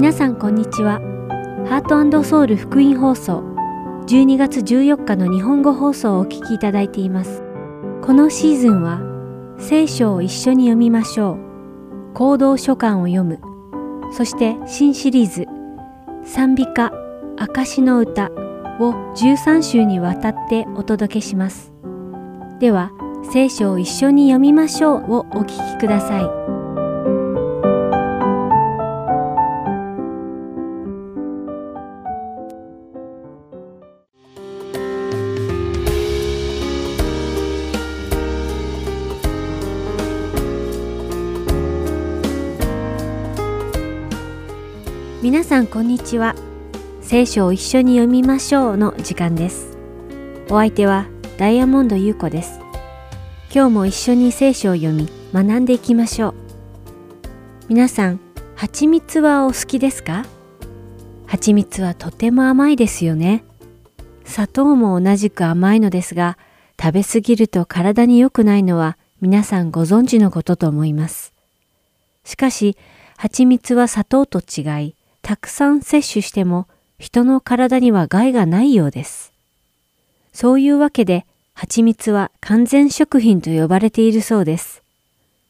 皆さんこんにちは。ハートソウル福音放送12月14日の日本語放送をお聞きいただいています。このシーズンは聖書を一緒に読みましょう。行動書簡を読む。そして新シリーズ賛美歌証の歌を13週にわたってお届けします。では聖書を一緒に読みましょうをお聞きください。こんにちは。聖書を一緒に読みましょうの時間です。お相手はダイヤモンド優子です。今日も一緒に聖書を読み学んでいきましょう。皆さん、蜂蜜はお好きですか？蜂蜜はとても甘いですよね。砂糖も同じく甘いのですが、食べ過ぎると体に良くないのは皆さんご存知のことと思います。しかし、蜂蜜は砂糖と違い、たくさん摂取しても人の体には害がないようです。そういうわけで蜂蜜は完全食品と呼ばれているそうです。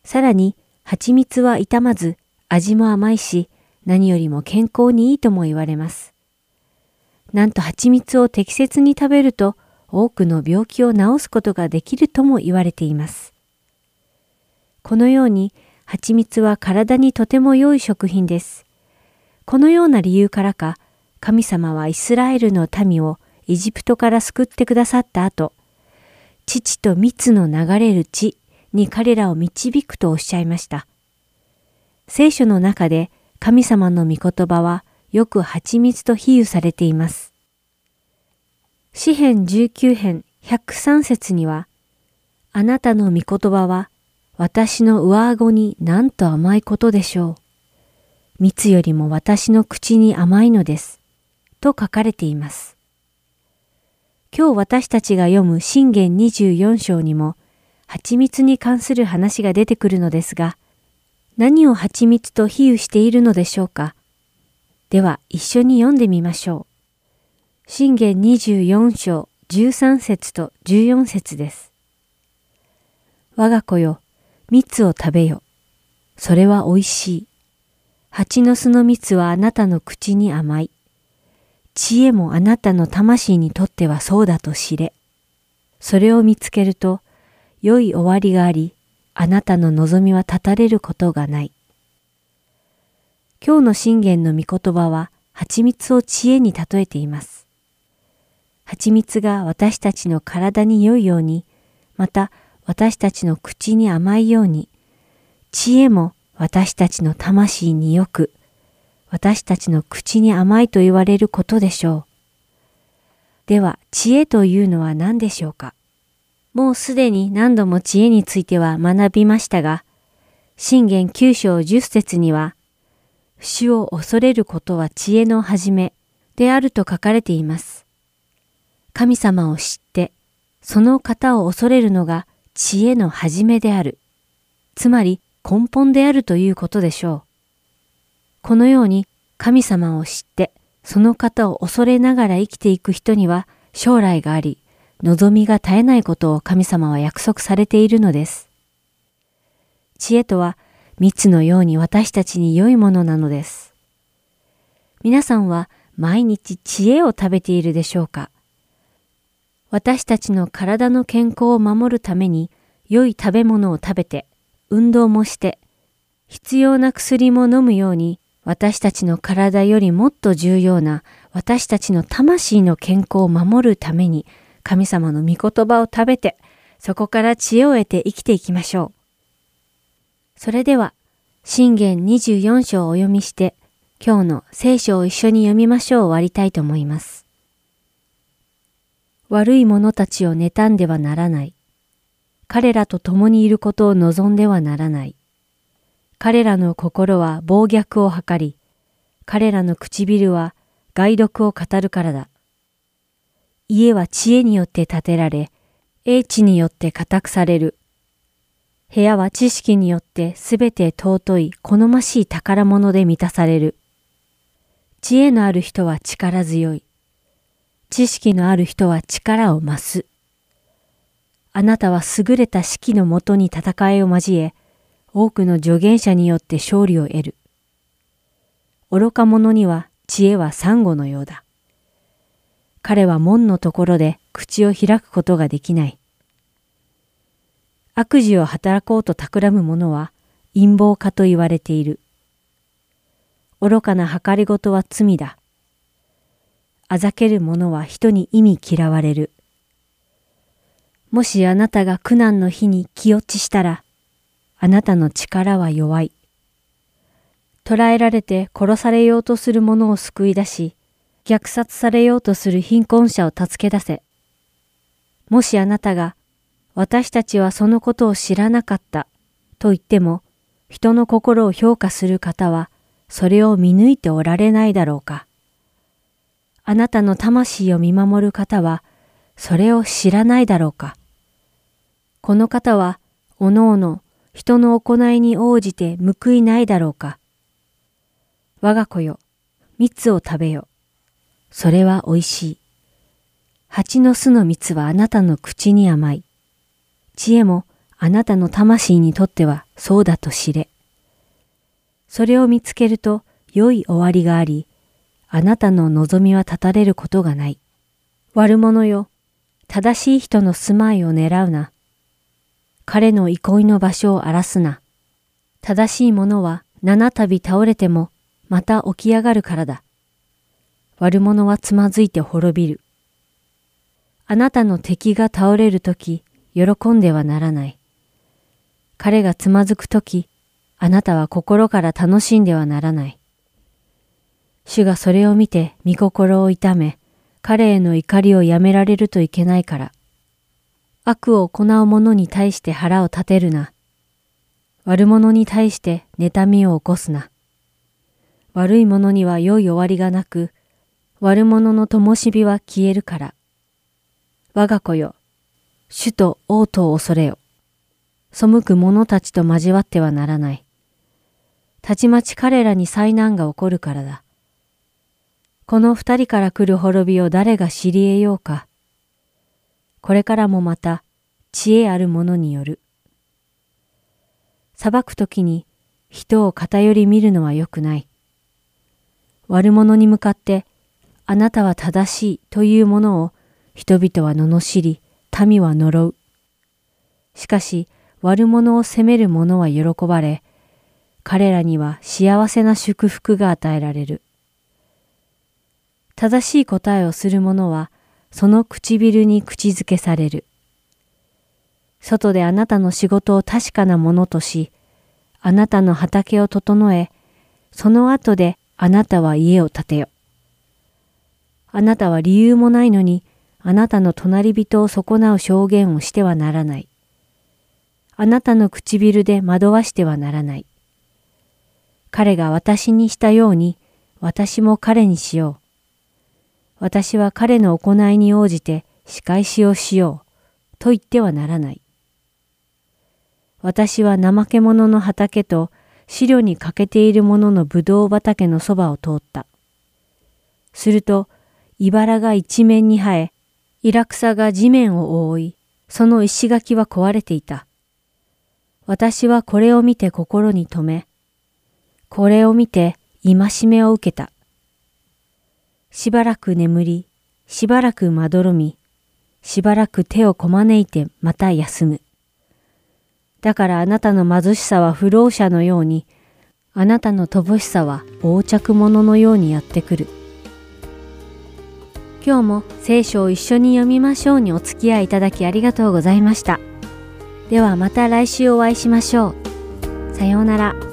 さらに蜂蜜は傷まず味も甘いし何よりも健康にいいとも言われます。なんと蜂蜜を適切に食べると多くの病気を治すことができるとも言われています。このように蜂蜜は体にとても良い食品です。このような理由からか、神様はイスラエルの民をエジプトから救ってくださった後、父と蜜の流れる地に彼らを導くとおっしゃいました。聖書の中で神様の御言葉はよく蜂蜜と比喩されています。詩編19編103節には、あなたの御言葉は私の上顎になんと甘いことでしょう。蜜よりも私の口に甘いのです。と書かれています。今日私たちが読む信玄24章にも、蜂蜜に関する話が出てくるのですが、何を蜂蜜と比喩しているのでしょうかでは一緒に読んでみましょう。信玄24章13節と14節です。我が子よ、蜜を食べよ。それは美味しい。蜂の巣の蜜はあなたの口に甘い。知恵もあなたの魂にとってはそうだと知れ。それを見つけると、良い終わりがあり、あなたの望みは絶たれることがない。今日の信玄の御言葉は、蜂蜜を知恵に例えています。蜂蜜が私たちの体に良いように、また私たちの口に甘いように、知恵も私たちの魂によく、私たちの口に甘いと言われることでしょう。では、知恵というのは何でしょうか？もうすでに何度も知恵については学びましたが、信玄九章十節には、主を恐れることは知恵の始めであると書かれています。神様を知って、その方を恐れるのが知恵の始めである。つまり、根本であるということでしょう。このように神様を知ってその方を恐れながら生きていく人には将来があり、望みが絶えないことを神様は約束されているのです。知恵とは蜜のように私たちに良いものなのです。皆さんは毎日知恵を食べているでしょうか？私たちの体の健康を守るために良い食べ物を食べて運動もして、必要な薬も飲むように、私たちの体よりもっと重要な私たちの魂の健康を守るために、神様の御言葉を食べて、そこから知恵を得て生きていきましょう。それでは、信玄24章をお読みして、今日の聖書を一緒に読みましょう終わりたいと思います。悪い者たちを妬んではならない。彼らと共にいることを望んではならない。彼らの心は暴虐を図り、彼らの唇は害毒を語るからだ。家は知恵によって建てられ、英知によって固くされる。部屋は知識によってすべて尊い好ましい宝物で満たされる。知恵のある人は力強い。知識のある人は力を増す。あなたは優れた士気のもとに戦いを交え、多くの助言者によって勝利を得る。愚か者には知恵はサンゴのようだ。彼は門のところで口を開くことができない。悪事を働こうと企む者は陰謀家と言われている。愚かな計りごとは罪だ。あざける者は人に意味嫌われる。もしあなたが苦難の日に気落ちしたら、あなたの力は弱い。捕らえられて殺されようとする者を救い出し、虐殺されようとする貧困者を助け出せ。もしあなたが、私たちはそのことを知らなかったと言っても、人の心を評価する方は、それを見抜いておられないだろうか。あなたの魂を見守る方は、それを知らないだろうか。この方は、おのおの人の行いに応じて報いないだろうか。我が子よ、蜜を食べよ。それは美味しい。蜂の巣の蜜はあなたの口に甘い。知恵もあなたの魂にとってはそうだと知れ。それを見つけると良い終わりがあり、あなたの望みは絶たれることがない。悪者よ、正しい人の住まいを狙うな。彼の憩いの場所を荒らすな。正しい者は七度倒れてもまた起き上がるからだ。悪者はつまずいて滅びる。あなたの敵が倒れるとき、喜んではならない。彼がつまずくとき、あなたは心から楽しんではならない。主がそれを見て御心を痛め、彼への怒りをやめられるといけないから。悪を行う者に対して腹を立てるな。悪者に対して妬みを起こすな。悪い者には良い終わりがなく、悪者の灯火は消えるから。我が子よ、主と王とを恐れよ。背く者たちと交わってはならない。たちまち彼らに災難が起こるからだ。この二人から来る滅びを誰が知り得ようか。これからもまた知恵ある者による。裁くときに人を偏り見るのは良くない。悪者に向かってあなたは正しいというものを人々は罵り、民は呪う。しかし悪者を責める者は喜ばれ、彼らには幸せな祝福が与えられる。正しい答えをする者は、その唇に口づけされる。外であなたの仕事を確かなものとし、あなたの畑を整え、その後であなたは家を建てよ。あなたは理由もないのに、あなたの隣人を損なう証言をしてはならない。あなたの唇で惑わしてはならない。彼が私にしたように、私も彼にしよう。私は彼の行いに応じて仕返しをしよう。と言ってはならない。私は怠け者の畑と飼料に欠けている者のぶどう畑のそばを通った。すると、茨が一面に生え、イラクサが地面を覆い、その石垣は壊れていた。私はこれを見て心に留め、これを見て戒めを受けた。しばらく眠り、しばらくまどろみ、しばらく手をこまねいてまた休む。だからあなたの貧しさは不老者のように、あなたの乏しさは横着者のようにやってくる。今日も聖書を一緒に読みましょうにお付き合いいただきありがとうございました。ではまた来週お会いしましょう。さようなら。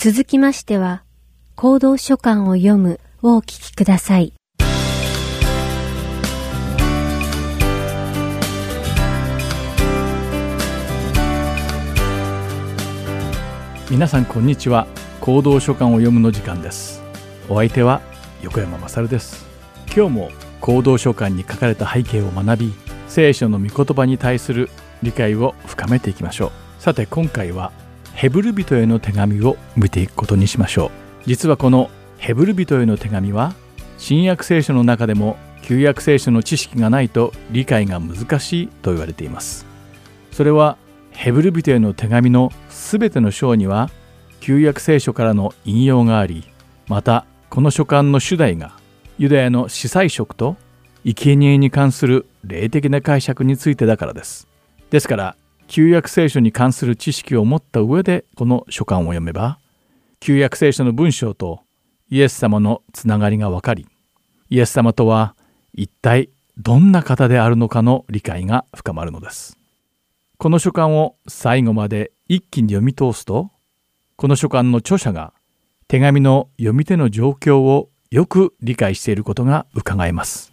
続きましては、行動書簡を読むをお聞きください。皆さんこんにちは。行動書簡を読むの時間です。お相手は横山まさるです。今日も行動書簡に書かれた背景を学び聖書の御言葉に対する理解を深めていきましょう。さて今回はヘブル人への手紙を見ていくことにしましょう。実はこのヘブル人への手紙は新約聖書の中でも旧約聖書の知識がないと理解が難しいと言われています。それはヘブル人への手紙のすべての章には旧約聖書からの引用がありまたこの書簡の主題がユダヤの司祭職と生贄に関する霊的な解釈についてだからです。ですから旧約聖書に関する知識を持った上でこの書簡を読めば旧約聖書の文章とイエス様のつながりがわかりイエス様とは一体どんな方であるのかの理解が深まるのです。この書簡を最後まで一気に読み通すとこの書簡の著者が手紙の読み手の状況をよく理解していることが伺えます。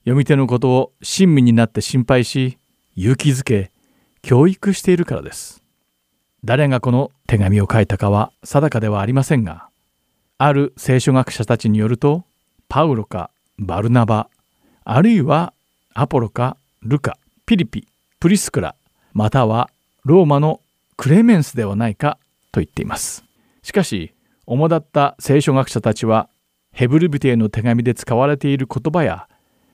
読み手のことを親身になって心配し勇気づけ教育しているからです。誰がこの手紙を書いたかは定かではありませんがある聖書学者たちによるとパウロかバルナバあるいはアポロかルカピリピプリスクラまたはローマのクレメンスではないかと言っています。しかし主だった聖書学者たちはヘブルビテへの手紙で使われている言葉や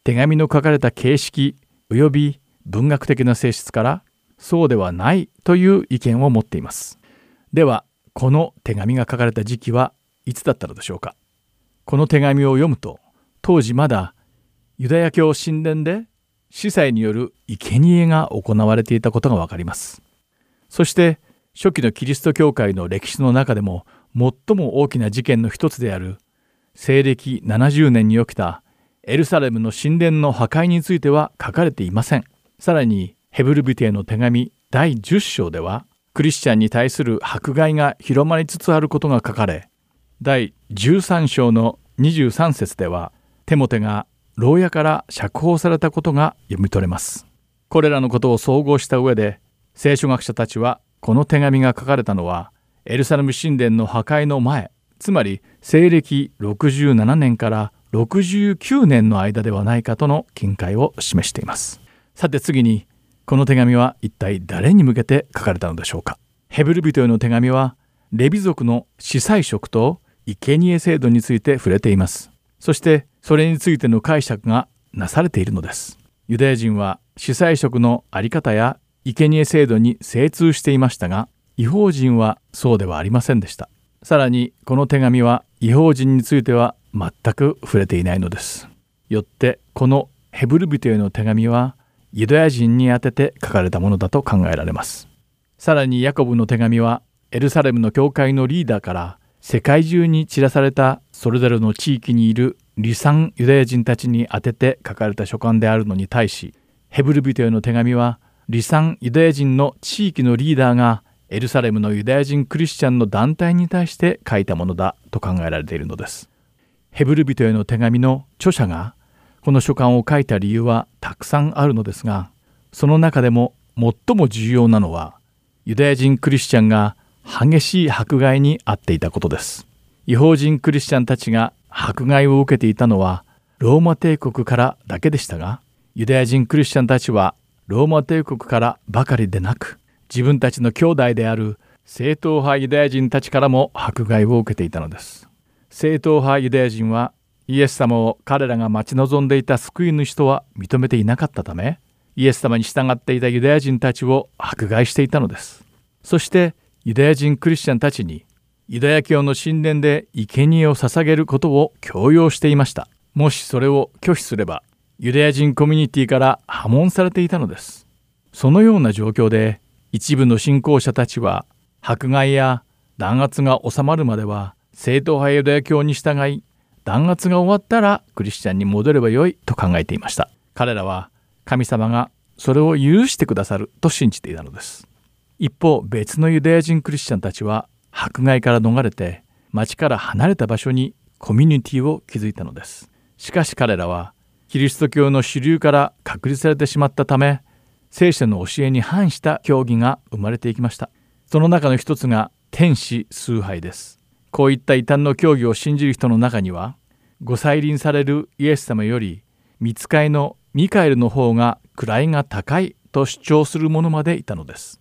手紙の書かれた形式及び文学的な性質からそうではないという意見を持っています。ではこの手紙が書かれた時期はいつだったのでしょうか。この手紙を読むと当時まだユダヤ教神殿で司祭による生贄が行われていたことがわかります。そして初期のキリスト教会の歴史の中でも最も大きな事件の一つである西暦70年に起きたエルサレムの神殿の破壊については書かれていません。さらにヘブルビテへの手紙第10章ではクリスチャンに対する迫害が広まりつつあることが書かれ第13章の23節ではテモテが牢屋から釈放されたことが読み取れます。これらのことを総合した上で聖書学者たちはこの手紙が書かれたのはエルサレム神殿の破壊の前つまり西暦67年から69年の間ではないかとの見解を示しています。さて次にこの手紙は一体誰に向けて書かれたのでしょうか？ヘブル人への手紙はレビ族の司祭職と生贄制度について触れています。そしてそれについての解釈がなされているのです。ユダヤ人は司祭職のあり方や生贄制度に精通していましたが違法人はそうではありませんでした。さらにこの手紙は違法人については全く触れていないのです。よってこのヘブル人への手紙はユダヤ人に宛てて書かれたものだと考えられますさらにヤコブの手紙はエルサレムの教会のリーダーから世界中に散らされたそれぞれの地域にいる離散ユダヤ人たちに宛てて書かれた書簡であるのに対しヘブル人への手紙は離散ユダヤ人の地域のリーダーがエルサレムのユダヤ人クリスチャンの団体に対して書いたものだと考えられているのです。ヘブル人への手紙の著者がこの書簡を書いた理由はたくさんあるのですがその中でも最も重要なのはユダヤ人クリスチャンが激しい迫害に遭っていたことです。違法人クリスチャンたちが迫害を受けていたのはローマ帝国からだけでしたがユダヤ人クリスチャンたちはローマ帝国からばかりでなく自分たちの兄弟である正統派ユダヤ人たちからも迫害を受けていたのです正統派ユダヤ人はイエス様を彼らが待ち望んでいた救い主とは認めていなかったためイエス様に従っていたユダヤ人たちを迫害していたのです。そしてユダヤ人クリスチャンたちにユダヤ教の神殿で生贄を捧げることを強要していました。もしそれを拒否すればユダヤ人コミュニティから破門されていたのです。そのような状況で一部の信仰者たちは迫害や弾圧が収まるまでは正統派ユダヤ教に従い弾圧が終わったらクリスチャンに戻ればよいと考えていました。彼らは神様がそれを許してくださると信じていたのです。一方別のユダヤ人クリスチャンたちは迫害から逃れて町から離れた場所にコミュニティを築いたのです。しかし彼らはキリスト教の主流から隔離されてしまったため聖書の教えに反した教義が生まれていきました。その中の一つが天使崇拝です。こういった異端の教義を信じる人の中にはご再臨されるイエス様より見つかいのミカエルの方が位が高いと主張する者までいたのです。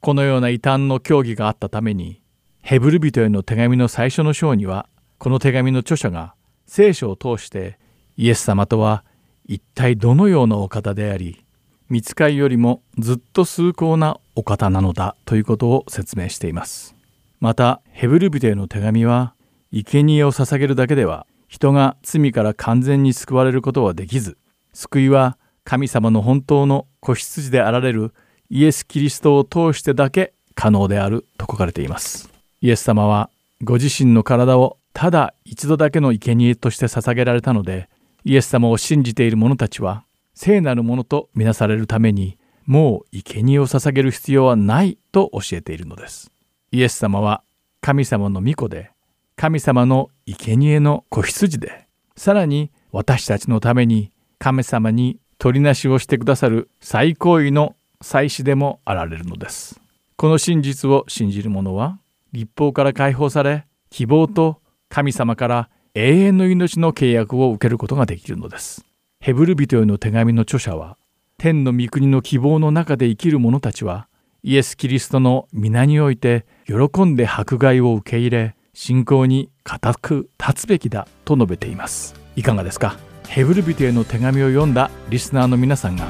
このような異端の教義があったためにヘブル人への手紙の最初の章にはこの手紙の著者が聖書を通してイエス様とは一体どのようなお方であり見つかいよりもずっと崇高なお方なのだということを説明しています。またヘブル人への手紙は生贄を捧げるだけでは人が罪から完全に救われることはできず救いは神様の本当の子羊であられるイエス・キリストを通してだけ可能であると書かれていますイエス様はご自身の体をただ一度だけの生贄として捧げられたのでイエス様を信じている者たちは聖なるものとみなされるためにもう生贄を捧げる必要はないと教えているのです。イエス様は神様の御子で神様の生贄の子羊でさらに私たちのために神様に取りなしをしてくださる最高位の祭司でもあられるのです。この真実を信じる者は立法から解放され希望と神様から永遠の命の契約を受けることができるのです。ヘブル人への手紙の著者は天の御国の希望の中で生きる者たちはイエス・キリストの皆において喜んで迫害を受け入れ信仰に固く立つべきだと述べています。いかがですか？ヘブル人への手紙を読んだリスナーの皆さんが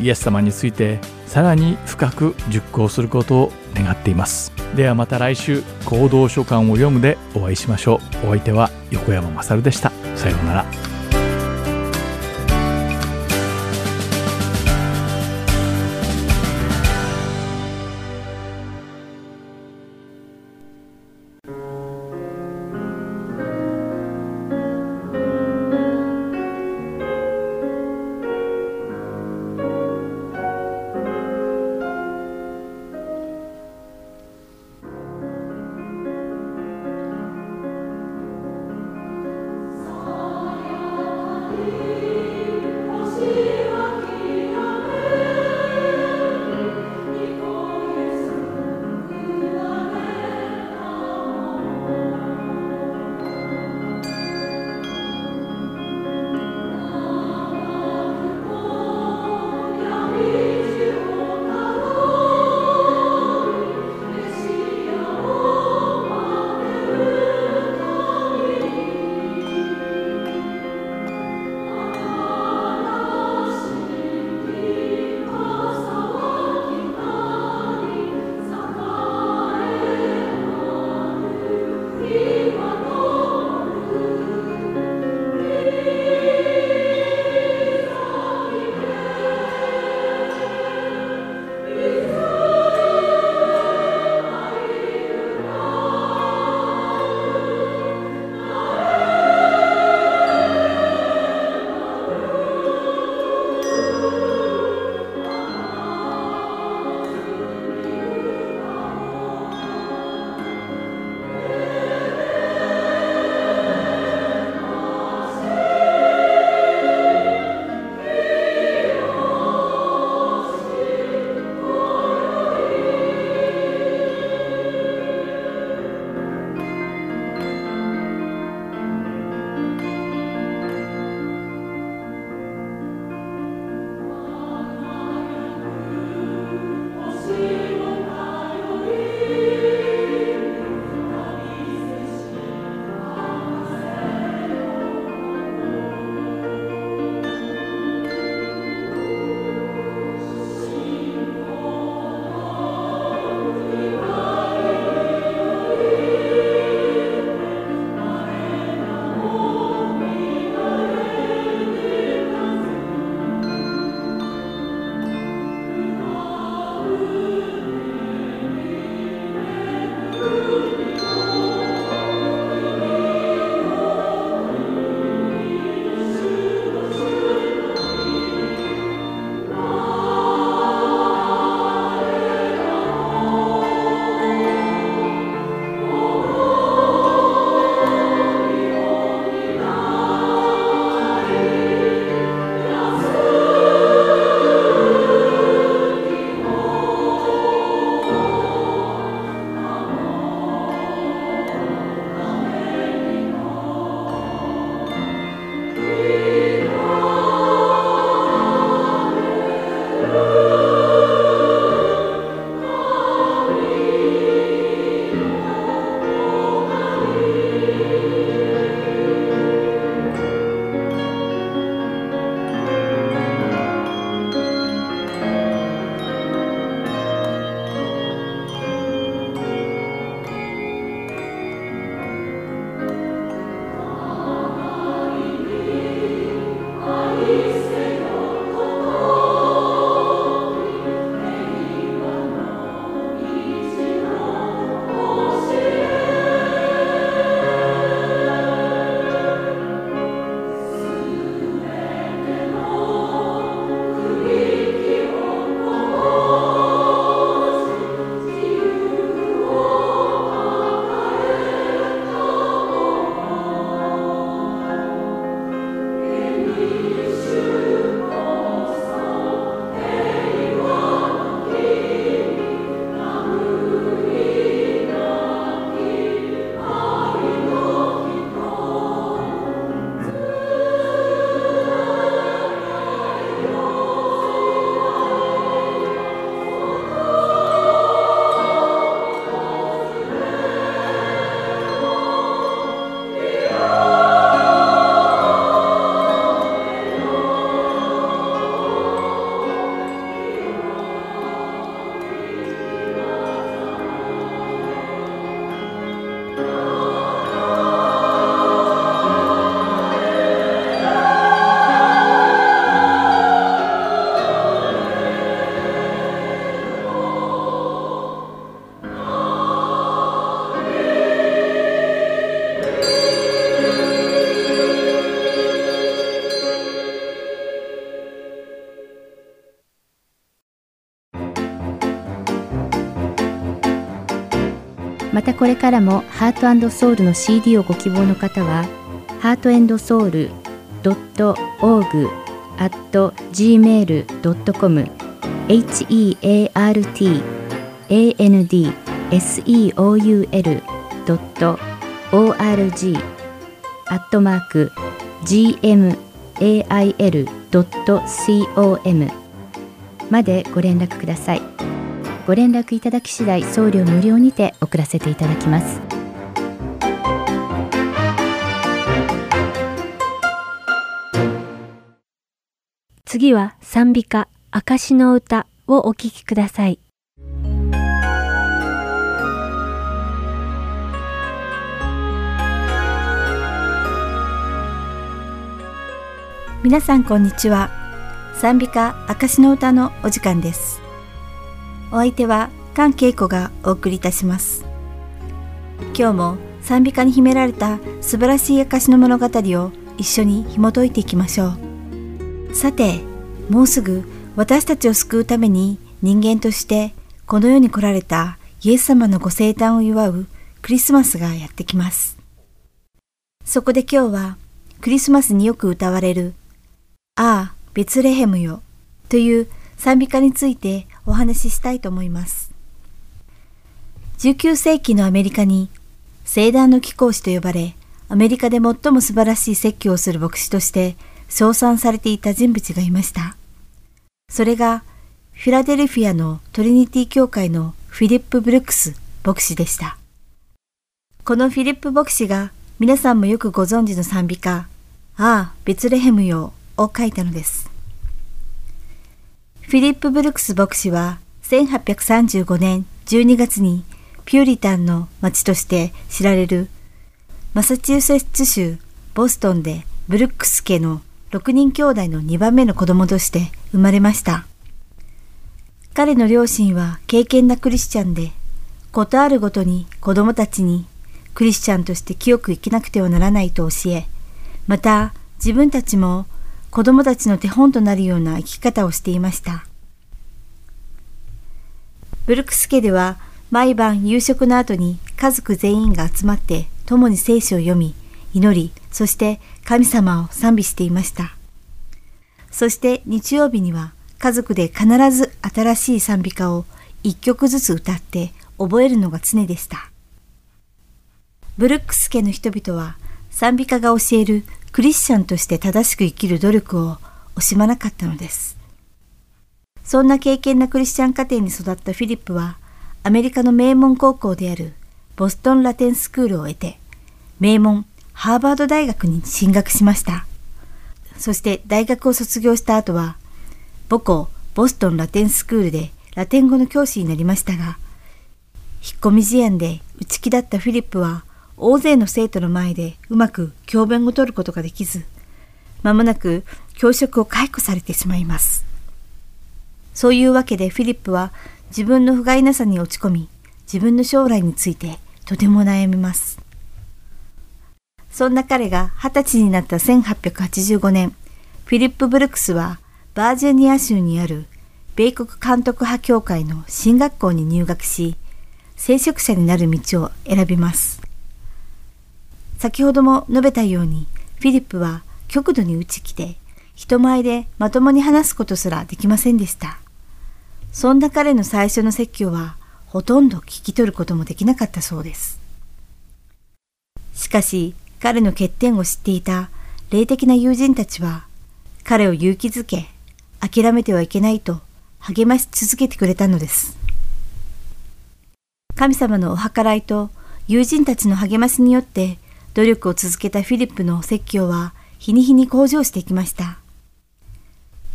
イエス様についてさらに深く熟考することを願っています。ではまた来週行動書簡を読むでお会いしましょう。お相手は横山まさるでした。さようなら。これからもハートソウルの CD をご希望の方は、ハートソウル .org at gmail.com heart and seoul org アットマーク gmail.com までご連絡ください。ご連絡いただき次第送料無料にて送らせていただきます。次は賛美歌証の歌をお聴きください。皆さんこんにちは賛美歌証の歌のお時間ですお相手は菅恵子がお送りいたします。今日も賛美歌に秘められた素晴らしい証の物語を一緒に紐解いていきましょう。さてもうすぐ私たちを救うために人間としてこの世に来られたイエス様のご生誕を祝うクリスマスがやってきます。そこで今日はクリスマスによく歌われるああ、ベツレヘムよ、という賛美歌についてお話ししたいと思います。19世紀のアメリカに、聖壇の貴公子と呼ばれ、アメリカで最も素晴らしい説教をする牧師として称賛されていた人物がいました。それが、フィラデルフィアのトリニティ教会のフィリップ・ブルックス牧師でした。このフィリップ牧師が皆さんもよくご存知の賛美歌、ああ、ベツレヘムよを書いたのです。フィリップ・ブルックス牧師は1835年12月にピューリタンの町として知られるマサチューセッツ州ボストンでブルックス家の6人兄弟の2番目の子供として生まれました。彼の両親は敬虔なクリスチャンで、ことあるごとに子供たちにクリスチャンとして清く生きなくてはならないと教え、また自分たちも子供たちの手本となるような生き方をしていました。ブルクス家では毎晩夕食の後に家族全員が集まって共に聖書を読み、祈り、そして神様を賛美していました。そして日曜日には家族で必ず新しい賛美歌を一曲ずつ歌って覚えるのが常でした。ブルックス家の人々は賛美歌が教えるクリスチャンとして正しく生きる努力を惜しまなかったのです。そんな敬虔なクリスチャン家庭に育ったフィリップは、アメリカの名門高校であるボストンラテンスクールを得て、名門ハーバード大学に進学しました。そして大学を卒業した後は、母校ボストンラテンスクールでラテン語の教師になりましたが、引っ込み思案で内気だったフィリップは大勢の生徒の前でうまく教鞭を取ることができず、まもなく教職を解雇されてしまいます。そういうわけでフィリップは自分の不甲斐なさに落ち込み、自分の将来についてとても悩みます。そんな彼が二十歳になった1885年、フィリップ・ブルックスはバージニア州にある米国監督派協会の進学校に入学し、聖職者になる道を選びます。先ほども述べたように、フィリップは極度に打ち来て、人前でまともに話すことすらできませんでした。そんな彼の最初の説教は、ほとんど聞き取ることもできなかったそうです。しかし、彼の欠点を知っていた霊的な友人たちは、彼を勇気づけ、諦めてはいけないと励まし続けてくれたのです。神様のお計らいと友人たちの励ましによって努力を続けたフィリップの説教は日に日に向上していきました。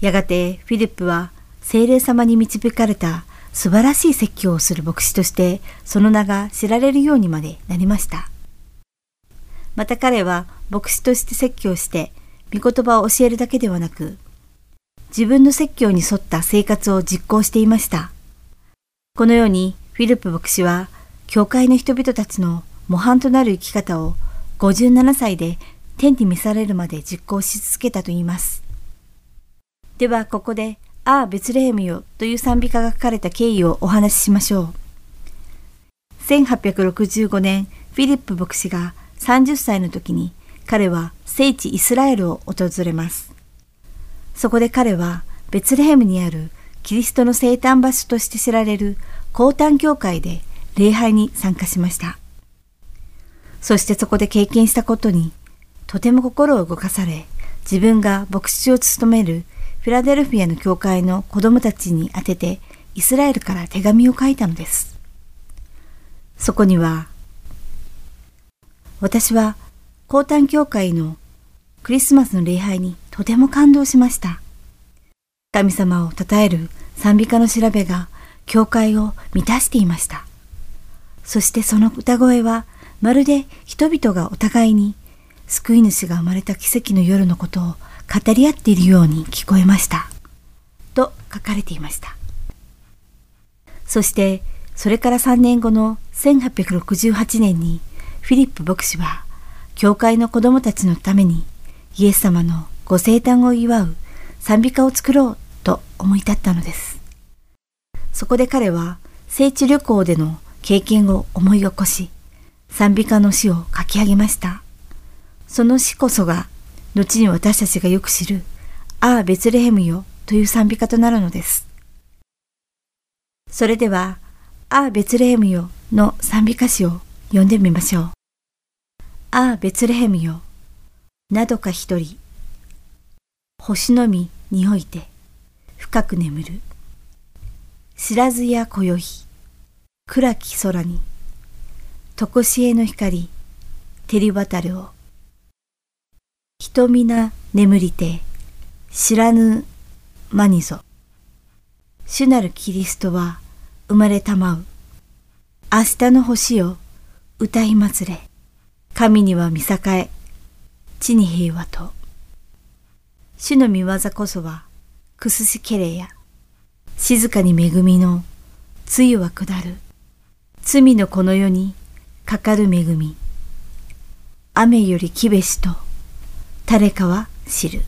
やがてフィリップは精霊様に導かれた素晴らしい説教をする牧師としてその名が知られるようにまでなりました。また彼は牧師として説教して御言葉を教えるだけではなく自分の説教に沿った生活を実行していました。このようにフィリップ牧師は教会の人々たちの模範となる生き方を57歳で天に召されるまで実行し続けたといいます。ではここで、ああ、ベツレヘムよという賛美歌が書かれた経緯をお話ししましょう。1865年、フィリップ牧師が30歳の時に彼は聖地イスラエルを訪れます。そこで彼はベツレヘムにあるキリストの生誕場所として知られる高誕教会で礼拝に参加しました。そしてそこで経験したことにとても心を動かされ、自分が牧師を務めるフィラデルフィアの教会の子供たちに宛ててイスラエルから手紙を書いたのです。そこには、私は高誕教会のクリスマスの礼拝にとても感動しました。神様を称える賛美歌の調べが教会を満たしていました。そしてその歌声はまるで人々がお互いに救い主が生まれた奇跡の夜のことを語り合っているように聞こえました。と書かれていました。そしてそれから3年後の1868年にフィリップ牧師は教会の子供たちのためにイエス様のご生誕を祝う賛美歌を作ろうと思い立ったのです。そこで彼は聖地旅行での経験を思い起こし、賛美歌の詩を書き上げました。その詩こそが、後に私たちがよく知る、ああ、ベツレヘムよという賛美歌となるのです。それでは、ああ、ベツレヘムよの賛美歌詞を読んでみましょう。ああ、ベツレヘムよ、などか一人、星のみにおいて、深く眠る。知らずや今宵、暗き空に、とこしえの光、照り渡るを。人皆眠りて、知らぬ間にぞ。主なるキリストは生まれたまう。明日の星よ、歌い祭れ。神には見栄え、地に平和と。主の見業こそは、くすしけれや。静かに恵みの、つゆは下る。罪のこの世に、かかる恵み。雨よりきべしと、誰かは知る。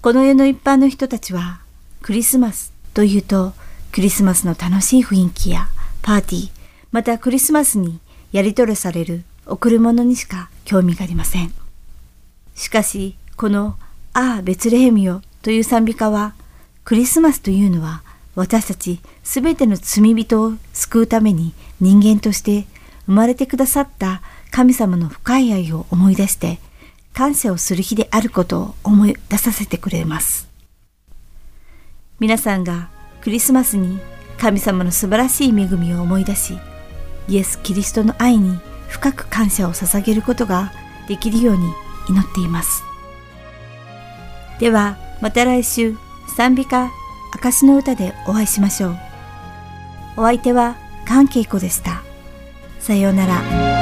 この世の一般の人たちは、クリスマスというと、クリスマスの楽しい雰囲気やパーティー、またクリスマスにやり取りされる贈り物にしか興味がありません。しかし、この、ああ、ベツレヘムよという賛美歌は、クリスマスというのは私たちすべての罪人を救うために人間として生まれてくださった神様の深い愛を思い出して感謝をする日であることを思い出させてくれます。皆さんがクリスマスに神様の素晴らしい恵みを思い出し、イエス・キリストの愛に深く感謝を捧げることができるように祈っています。では、また来週、賛美歌、証の歌でお会いしましょう。お相手は関恵子でした。さようなら。